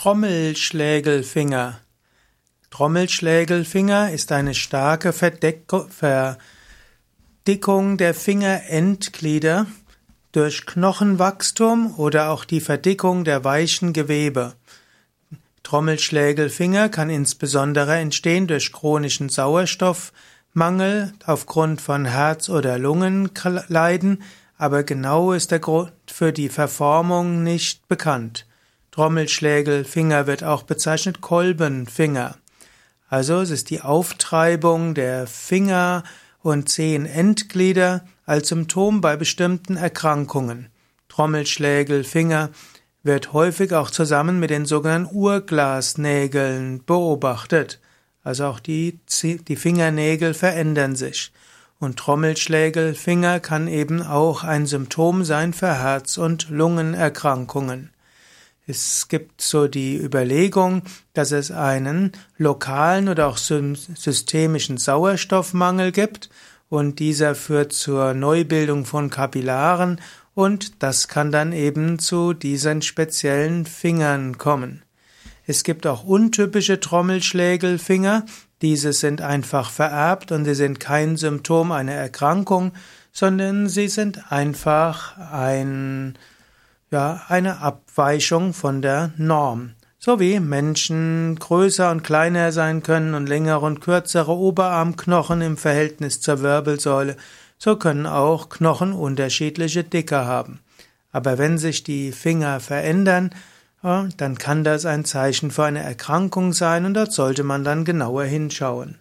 Trommelschlägelfinger. Trommelschlägelfinger ist eine starke Verdickung der Fingerendglieder durch Knochenwachstum oder auch die Verdickung der weichen Gewebe. Trommelschlägelfinger kann insbesondere entstehen durch chronischen Sauerstoffmangel aufgrund von Herz- oder Lungenleiden, aber genau ist der Grund für die Verformung nicht bekannt. Trommelschlägelfinger wird auch bezeichnet Kolbenfinger. Also es ist die Auftreibung der Finger und Zehenendglieder als Symptom bei bestimmten Erkrankungen. Trommelschlägelfinger wird häufig auch zusammen mit den sogenannten Urglasnägeln beobachtet. Also auch die, die Fingernägel verändern sich. Und Trommelschlägelfinger kann eben auch ein Symptom sein für Herz- und Lungenerkrankungen. Es gibt so die Überlegung, dass es einen lokalen oder auch systemischen Sauerstoffmangel gibt und dieser führt zur Neubildung von Kapillaren und das kann dann eben zu diesen speziellen Fingern kommen. Es gibt auch untypische Trommelschlägelfinger, diese sind einfach vererbt und sie sind kein Symptom einer Erkrankung, sondern sie sind einfach ein ja, eine Abweichung von der Norm. So wie Menschen größer und kleiner sein können und längere und kürzere Oberarmknochen im Verhältnis zur Wirbelsäule, so können auch Knochen unterschiedliche Dicke haben. Aber wenn sich die Finger verändern, dann kann das ein Zeichen für eine Erkrankung sein und dort sollte man dann genauer hinschauen.